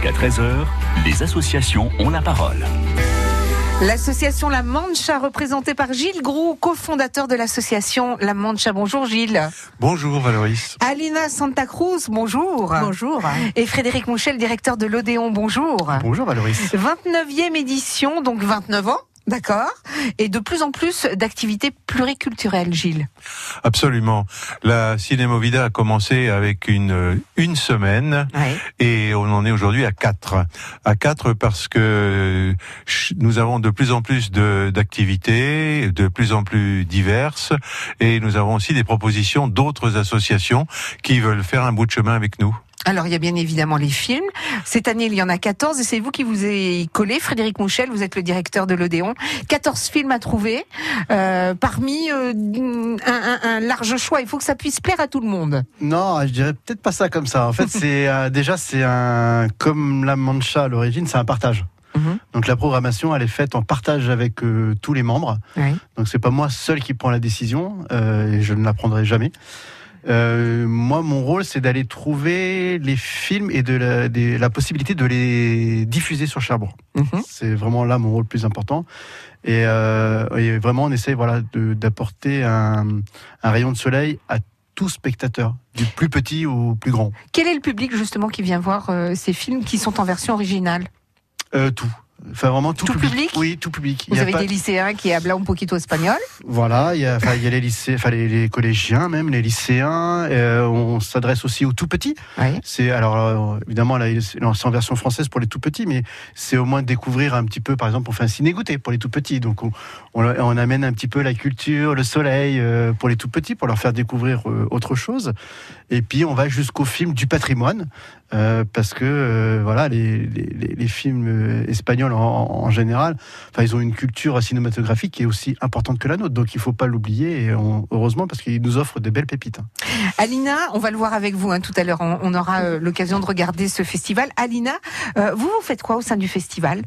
Jusqu'à 13h, les associations ont la parole. L'association La Mancha, représentée par Gilles Groux, cofondateur de l'association La Mancha. Bonjour Gilles. Bonjour Valoris. Alina Santa Cruz, bonjour. Bonjour. Et Frédéric Mouchel, directeur de l'Odéon, bonjour. Bonjour Valoris. 29e édition, donc 29 ans. D'accord. Et de plus en plus d'activités pluriculturelles, Gilles. Absolument. La Cinémovida a commencé avec une une semaine Ouais. et on en est aujourd'hui à quatre. À quatre parce que nous avons de plus en plus de d'activités, de plus en plus diverses et nous avons aussi des propositions d'autres associations qui veulent faire un bout de chemin avec nous. Alors, il y a bien évidemment les films. Cette année, il y en a 14 et c'est vous qui vous avez collé. Frédéric Mouchel, vous êtes le directeur de l'Odéon. 14 films à trouver euh, parmi euh, un, un- un large choix. Il faut que ça puisse plaire à tout le monde. Non, je dirais peut-être pas ça comme ça. En fait, c'est euh, déjà c'est un comme la Mancha à l'origine, c'est un partage. Mhm. Donc la programmation, elle est faite en partage avec euh, tous les membres. Oui. Donc c'est pas moi seul qui prends la décision euh, et je ne la prendrai jamais. Euh, moi, mon rôle, c'est d'aller trouver les films et de la, possibilité de les diffuser sur Cherbourg. Mhm. C'est vraiment là mon rôle le plus important. Et, euh, et vraiment, on essaie voilà, d'apporter un, un rayon de soleil à tout spectateur, du plus petit au plus grand. Quel est le public justement qui vient voir euh, ces films qui sont en version originale? Euh, tout. Enfin, vraiment tout, Tout public Oui, tout public. Il Vous y a avez pas- des lycéens qui hablan un poquito espagnol. Voilà, il y a, enfin, il y a les lycées, enfin, les, les collégiens même, les lycéens. euh, on s'adresse aussi aux tout petits. Oui. C'est alors euh, évidemment là, c'est en version française pour les tout petits, mais c'est au moins découvrir un petit peu. Par exemple, on fait un ciné goûter pour les tout petits, donc on, on, on amène un petit peu la culture, le soleil euh, pour les tout petits, pour leur faire découvrir autre chose. Et puis on va jusqu'au film du patrimoine, parce que voilà, les, les, les- les films euh, en, général, enfin ils ont une culture cinématographique qui est aussi importante que la nôtre, donc il faut pas l'oublier. Heureusement parce qu'ils nous offrent des belles pépites. hein. Alina, on va le voir avec vous hein, tout à l'heure. On, on aura euh, l'occasion de regarder ce festival. Alina, euh, vous vous faites quoi au sein du festival?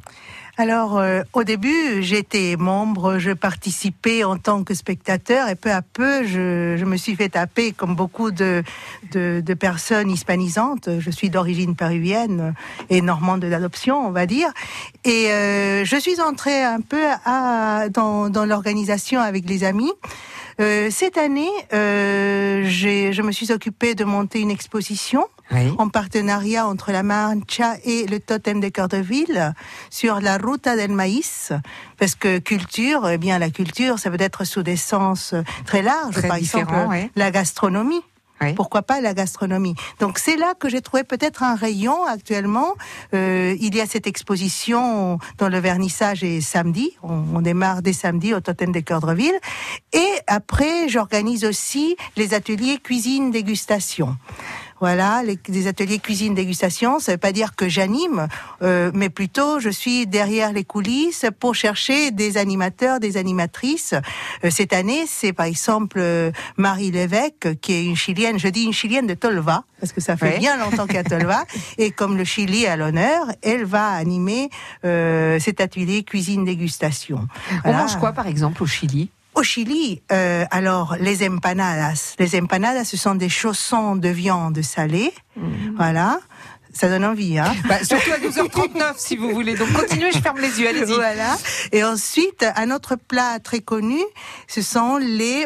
Alors, euh, au début, j'étais membre, je participais en tant que spectateur et peu à peu, je, je me suis fait taper comme beaucoup de, de, de personnes hispanisantes. Je suis d'origine péruvienne et normande d'adoption, on va dire. Et euh, je suis entrée un peu à, dans, dans l'organisation avec les amis. Euh, cette année, euh, je me suis occupée de monter une exposition Oui. en partenariat entre la Mancha et le Totem de Cœur de Ville sur la Ruta del Maïs, parce que culture, eh bien la culture, ça peut être sous des sens euh, très larges, Très par exemple ouais. la gastronomie. Oui. Pourquoi pas la gastronomie? Donc c'est là que j'ai trouvé peut-être un rayon actuellement. Euh, il y a cette exposition dont le vernissage est samedi. On, on démarre dès samedi au Totem des Cœurs de Ville. Et après, j'organise aussi les ateliers cuisine dégustation. Voilà, les, des ateliers cuisine dégustation, ça veut pas dire que j'anime, euh, mais plutôt je suis derrière les coulisses pour chercher des animateurs, des animatrices. Euh, cette année, c'est par exemple euh, Marie Lévesque, qui est une chilienne, je dis une chilienne de Tolva, parce que ça fait bien longtemps qu'elle est à Tolva, et comme le Chili à l'honneur, elle va animer euh, cet atelier cuisine dégustation. On mange quoi par exemple au Chili? Au Chili, euh, alors les empanadas. Les empanadas, ce sont des chaussons de viande salée. Voilà. Ça donne envie, hein bah, Surtout à 12h39 si vous voulez. Donc continuez, je ferme les yeux, allez-y. Voilà. Et ensuite, un autre plat très connu, ce sont les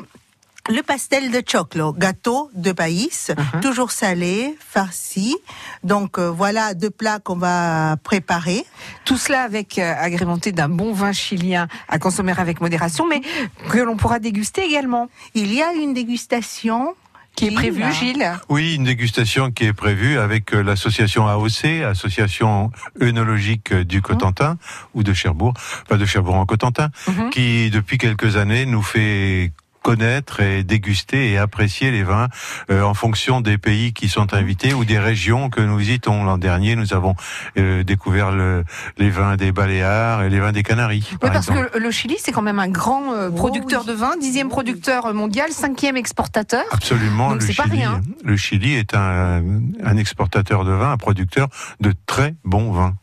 le pastel de choclo, gâteau de païs, Uh-huh. toujours salé, farci. Donc euh, voilà deux plats qu'on va préparer. Tout cela avec euh, agrémenté d'un bon vin chilien à consommer avec modération, mais que l'on pourra déguster également. Il y a une dégustation Qui est là. Gilles Oui, une dégustation qui est prévue avec euh, l'association AOC, Association œnologique du Cotentin, ou de Cherbourg, pas de Cherbourg en Cotentin, Mhm. qui depuis quelques années nous fait connaître et déguster et apprécier les vins euh, en fonction des pays qui sont invités ou des régions que nous visitons. L'an dernier, nous avons euh, découvert le- les vins des Baléares et les vins des Canaries. Oui, par parce exemple. que le Chili, c'est quand même un grand euh, producteur de vin, dixième producteur mondial, cinquième exportateur. Absolument, Donc le c'est pas Chili, rien. le Chili est un, un exportateur de vin, un producteur de très bons vins.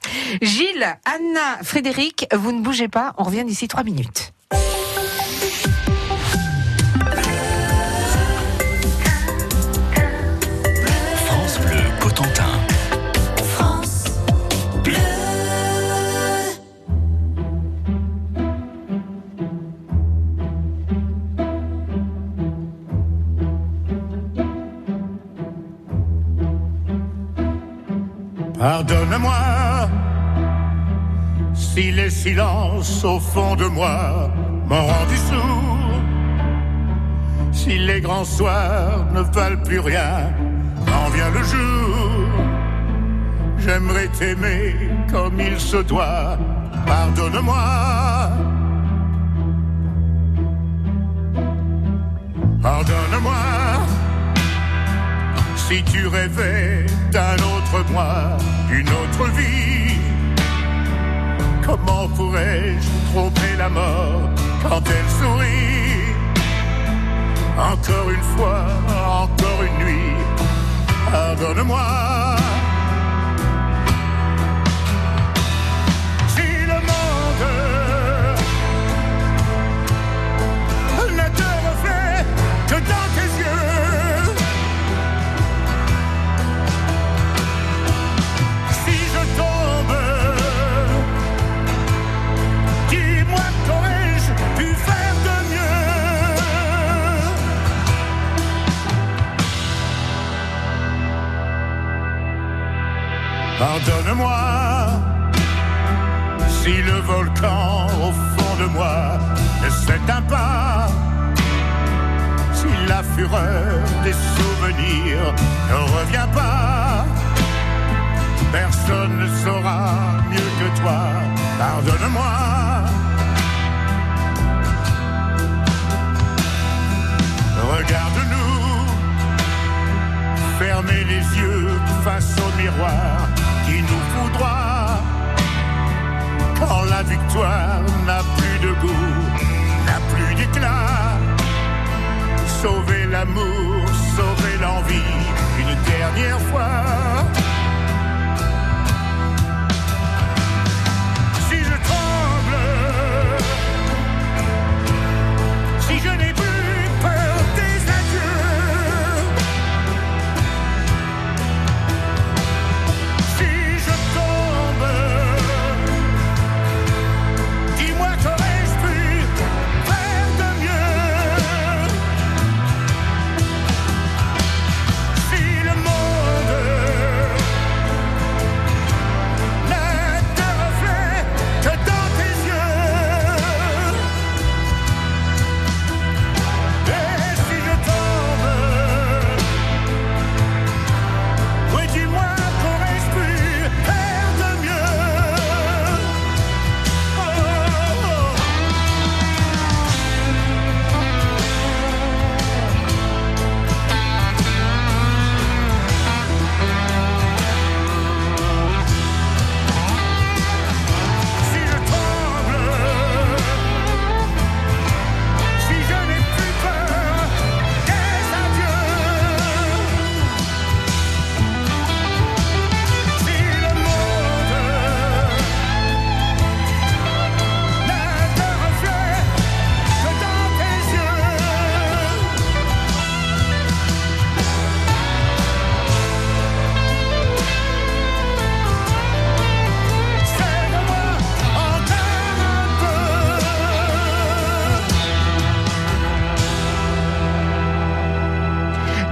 Gilles, Anna, Frédéric, vous ne bougez pas, on revient d'ici trois minutes. Pardonne-moi si les silences au fond de moi m'ont rendu sourd. Si les grands soirs ne valent plus rien, quand vient le jour, j'aimerais t'aimer comme il se doit. Pardonne-moi si tu rêvais d'un autre moi, d'une autre vie. Comment pourrais-je tromper la mort quand elle sourit? Encore une fois, encore une nuit, pardonne-moi. Pardonne-moi si le volcan au fond de moi ne s'éteint pas, si la fureur des souvenirs ne revient pas. Personne ne saura mieux que toi. Pardonne-moi. Regarde-nous, fermez les yeux face au miroir victoire n'a plus de goût, n'a plus d'éclat. Sauver l'amour, sauver l'envie, une dernière fois.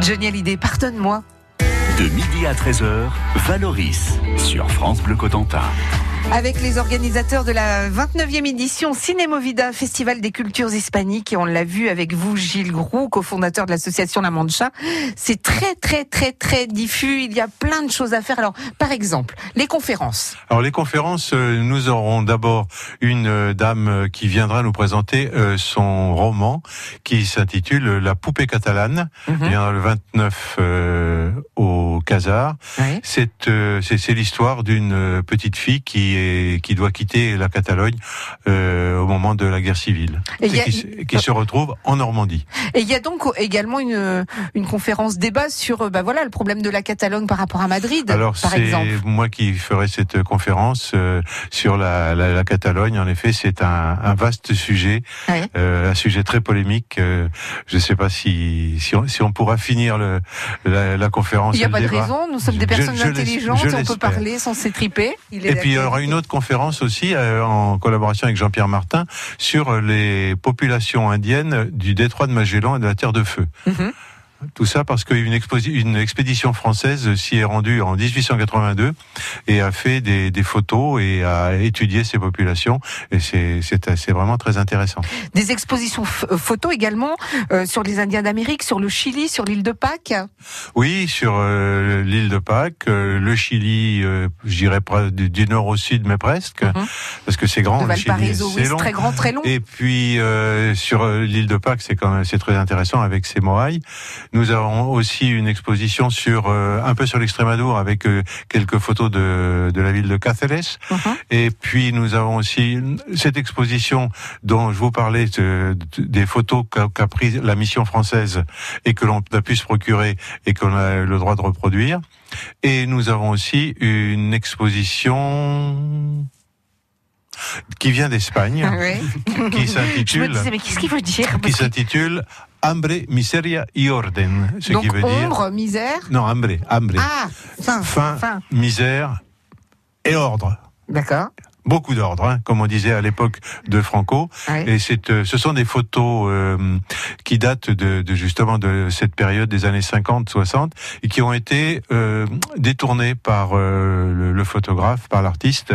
Johnny Hallyday, pardonne-moi. De midi à 13h, Valoris sur France Bleu Cotentin. Avec les organisateurs de la 29e édition Cinémovida, Festival des cultures hispaniques, et on l'a vu avec vous, Gilles Groux, cofondateur de l'association La Mancha. C'est très, très, très, très diffus. Il y a plein de choses à faire. Alors, par exemple, les conférences. Alors les conférences, euh, nous aurons d'abord une euh, dame euh, qui viendra nous présenter son roman qui s'intitule La poupée catalane. Mhm. Il viendra le 29 euh, au Casar. C'est euh, l'histoire d'une petite fille qui est qui doit quitter la Catalogne euh, au moment de la guerre civile Et a- qui, se- qui se retrouve en Normandie. Et il y a donc également une, une conférence débat sur, euh, bah voilà, le problème de la Catalogne par rapport à Madrid, Alors par c'est exemple. moi qui ferai cette conférence euh, sur la, la, la Catalogne. En effet, c'est un, un vaste sujet, Ouais. euh, un sujet très polémique. Euh, je ne sais pas si si on, si on pourra finir le, la, la conférence. Il n'y a pas de débat. raison, nous sommes des personnes je intelligentes, on peut parler sans s'étriper. Il est Et puis il y aura. Une autre conférence aussi euh, en collaboration avec Jean-Pierre Martin sur les populations indiennes du détroit de Magellan et de la Terre de Feu. Mhm. Tout ça parce qu'une une expédition française s'y est rendue en 1882 et a fait des, des photos et a étudié ces populations. Et c'est vraiment très intéressant. Des expositions euh, photos également euh, sur les Indiens d'Amérique, sur le Chili, sur l'île de Pâques? Oui, sur euh, l'île de Pâques, le Chili, je dirais du, nord au sud, mais presque, mhm. parce que c'est grand. Le Valparaiso, oui, c'est très grand, très long. Et puis sur l'île de Pâques, c'est quand même c'est très intéressant avec ces moailles. Nous avons aussi une exposition sur un peu sur l'extrémadour avec quelques photos de, de la ville de Cáceres. Mhm. Et puis nous avons aussi cette exposition dont je vous parlais des photos qu'a pris la mission française et que l'on a pu se procurer et qu'on a le droit de reproduire. Et nous avons aussi une exposition qui vient d'Espagne, qui s'intitule. mais qu'est-ce qu'il veut dire? Qui s'intitule Hambre, miseria y orden, ce qui veut ombre, misère. Non, hambre, hambre. Ah, faim, faim, misère et ordre. D'accord beaucoup d'ordre, hein, comme on disait à l'époque de Franco. Et c'est, euh, ce sont des photos euh, qui datent de, de, justement de cette période des années 50-60 et qui ont été euh, détournées par le, le, photographe, par l'artiste.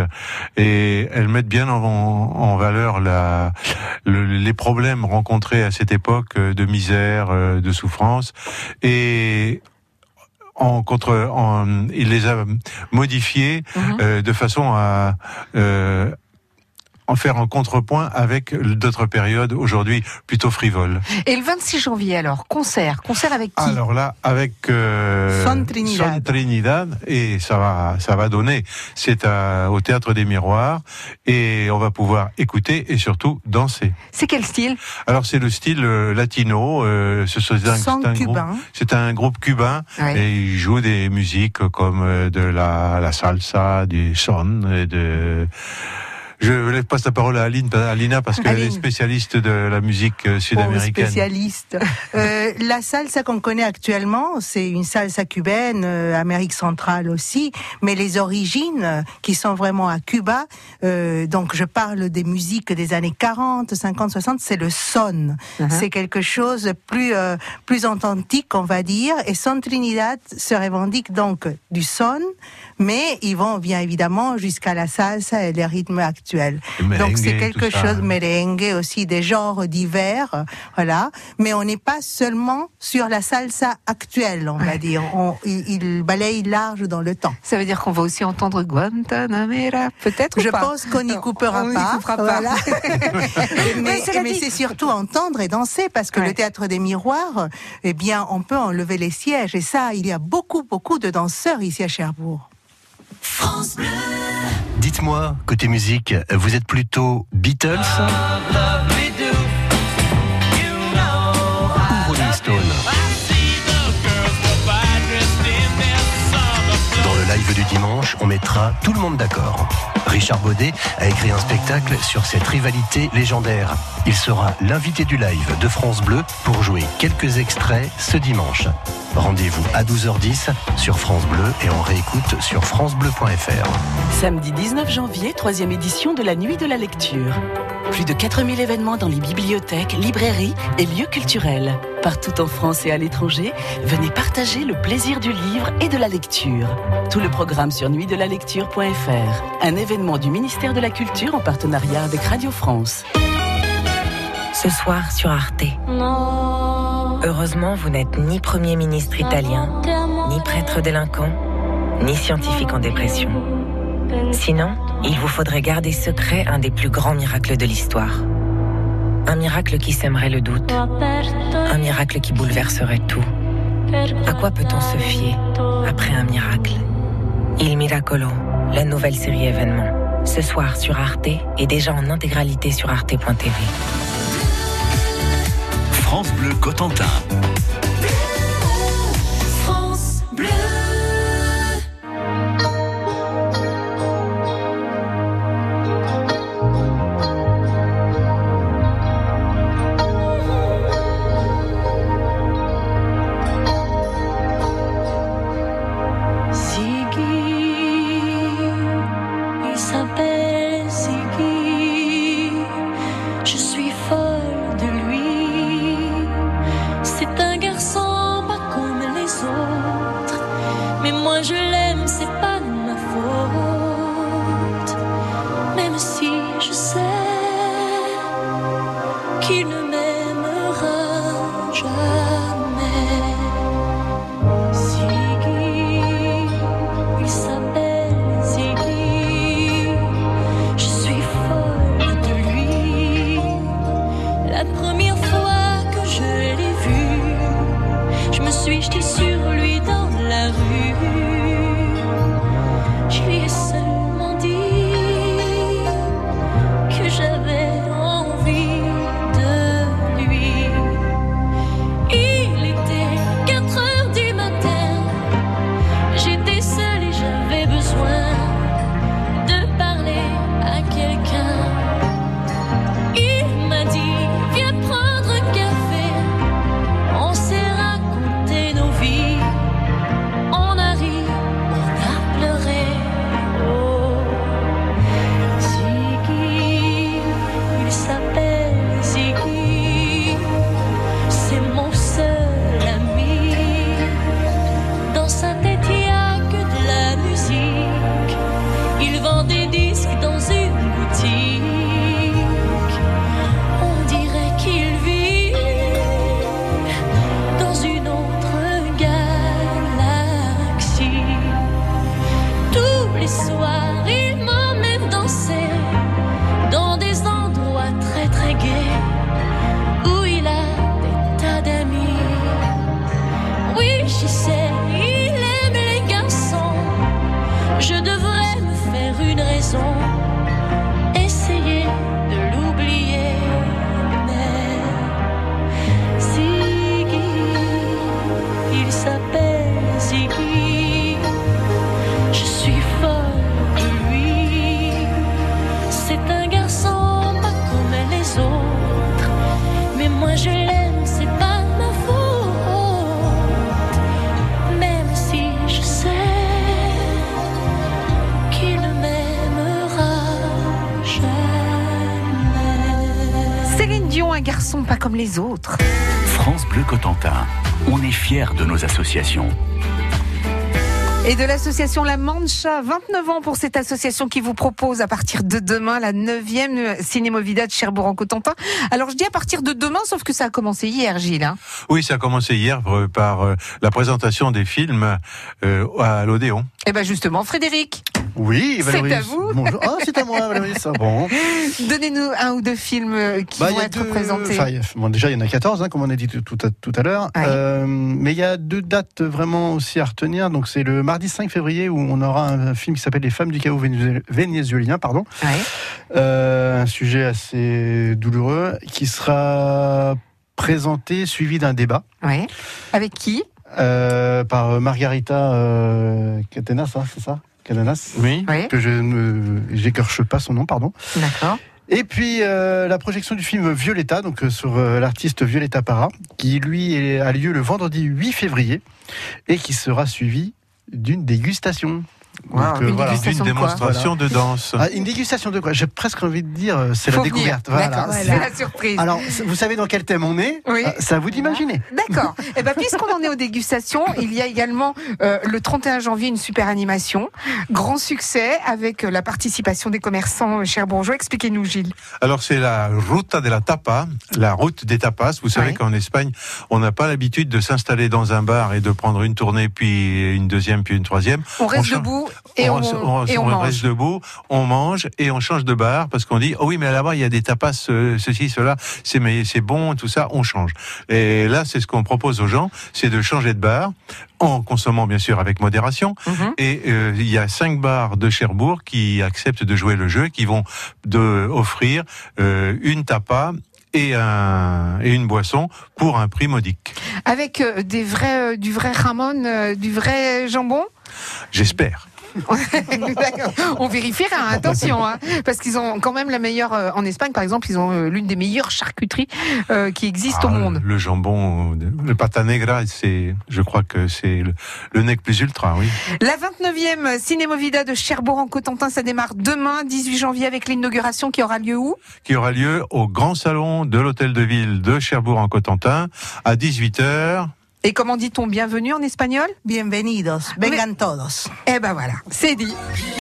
Et elles mettent bien en, en valeur la, les problèmes rencontrés à cette époque de misère, de souffrance. Et en contre, en, il les a modifiés euh, de façon à euh, en faire un contrepoint avec d'autres périodes aujourd'hui plutôt frivoles. Et le 26 janvier alors, concert, concert avec qui? Alors là, avec euh, Son Trinidad. Son Trinidad et ça va, ça va donner. C'est au théâtre des Miroirs et on va pouvoir écouter et surtout danser. C'est quel style? Alors c'est le style euh, latino. Euh, c'est un. C'est un groupe cubain et il joue des musiques comme euh, de la, la salsa, du son et de je passe la parole à Aline, Alina parce qu'elle est spécialiste de la musique euh, sud-américaine. Oh, spécialiste. euh, la salsa qu'on connaît actuellement, c'est une salsa cubaine, euh, Amérique centrale aussi, mais les origines euh, qui sont vraiment à Cuba, euh, donc je parle des musiques des années 40, 50, 60, c'est le son. Uh-huh. C'est quelque chose plus plus authentique, on va dire, et Son Trinidad se revendique donc du son, mais ils vont bien évidemment jusqu'à la salsa et les rythmes actuels. Donc c'est quelque chose, merengue aussi, des genres divers, voilà. Mais on n'est pas seulement sur la salsa actuelle, on va dire. On, il, balaye large dans le temps. Ça veut dire qu'on va aussi entendre Guantanamera, peut-être Je pense qu'on n'y coupera pas. Voilà. mais, mais c'est surtout entendre et danser parce que le théâtre des miroirs, eh bien, on peut enlever les sièges et ça, il y a beaucoup, beaucoup de danseurs ici à Cherbourg. France Bleu. Dites-moi, côté musique, vous êtes plutôt Beatles? Dimanche, on mettra tout le monde d'accord. Richard Baudet a écrit un spectacle sur cette rivalité légendaire. Il sera l'invité du live de France Bleu pour jouer quelques extraits ce dimanche. Rendez-vous à 12h10 sur France Bleu et on réécoute sur francebleu.fr. Samedi 19 janvier, troisième édition de la Nuit de la Lecture. Plus de 4000 événements dans les bibliothèques, librairies et lieux culturels. Partout en France et à l'étranger, venez partager le plaisir du livre et de la lecture. Tout le programme sur nuitdelalecture.fr. Un événement du ministère de la Culture en partenariat avec Radio France. Ce soir sur Arte. Heureusement, vous n'êtes ni Premier ministre italien, ni prêtre délinquant, ni scientifique en dépression. Sinon, il vous faudrait garder secret un des plus grands miracles de l'histoire. Un miracle qui sèmerait le doute. Un miracle qui bouleverserait tout. À quoi peut-on se fier après un miracle? Il Miracolo, la nouvelle série événement. Ce soir sur Arte et déjà en intégralité sur arte.tv. France Bleu Cotentin. je de nos associations. Et de l'association La Mancha, 29 ans pour cette association qui vous propose à partir de demain la 9e Cinémovida de Cherbourg-en-Cotentin. Alors je dis à partir de demain, sauf que ça a commencé hier, Gilles. hein. Oui, ça a commencé hier euh, par euh, la présentation des films euh, à l'Odéon. Eh ben justement, Frédéric, Oui, C'est Valérie. à vous. Bonjour. Ah, c'est à moi, Valérie. Ça, bon. donnez-nous un ou deux films euh, qui Bah, vont être deux- présentés. enfin, bon, déjà, il y en a 14, hein, comme on a dit tout, à, tout à l'heure. Oui. Euh, mais il y a deux dates vraiment aussi à retenir. Donc, c'est le mardi 5 février où on aura un, film qui s'appelle Les femmes du chaos vénézué- vénézuélien, pardon. Ouais. Euh, un sujet assez douloureux qui sera présenté, suivi d'un débat. Ouais. Avec qui? Euh, par Margarita euh, Catenas, hein, c'est ça? Cadenas Oui. Oui. Que je ne j'écorche pas son nom, pardon. D'accord. Et puis euh, la projection du film Violetta, donc euh, sur euh, l'artiste Violetta Parra, qui lui est- a lieu le vendredi 8 février et qui sera suivi d'une dégustation. Wow, Donc, une dégustation de quoi démonstration de danse. Ah, une dégustation de quoi J'ai presque envie de dire, euh, c'est la découverte. D'accord, C'est- la surprise. Alors, vous savez dans quel thème on est Oui. Euh, C'est à vous d'imaginer. D'accord. Et ben puisqu'on en est aux dégustations, il y a également euh, le 31 janvier une super animation, grand succès avec euh, la participation des commerçants euh, cherbourgeois. Expliquez-nous, Gilles. Alors c'est la Ruta de la Tapa, la route des tapas. Vous savez qu'en Espagne, on n'a pas l'habitude de s'installer dans un bar et de prendre une tournée, puis une deuxième, puis une troisième. On reste debout et on, on, et on on mange. reste debout, on mange et on change de bar parce qu'on dit oh oui mais là-bas il y a des tapas ceci cela c'est mais c'est bon tout ça on change et là c'est ce qu'on propose aux gens c'est de changer de bar en consommant bien sûr avec modération Mhm. et euh, il y a cinq bars de Cherbourg qui acceptent de jouer le jeu qui vont de offrir euh, une tapa et, un, et une boisson pour un prix modique. Avec euh, des vrais, euh, du vrai ramon, euh, du vrai jambon? J'espère. On vérifiera, attention, hein, parce qu'ils ont quand même la meilleure. euh, en Espagne, par exemple, ils ont euh, l'une des meilleures charcuteries euh, qui existent au Ah, monde. Le jambon, le pata negra, c'est, je crois que c'est le, le nec plus ultra, oui. La 29e Cinémovida de Cherbourg-en-Cotentin, ça démarre demain, 18 janvier, avec l'inauguration qui aura lieu où? Qui aura lieu au grand salon de l'hôtel de ville de Cherbourg-en-Cotentin à 18h. Et comment dit-on bienvenue en espagnol? Bienvenidos, vengan todos. Eh ben voilà, c'est dit.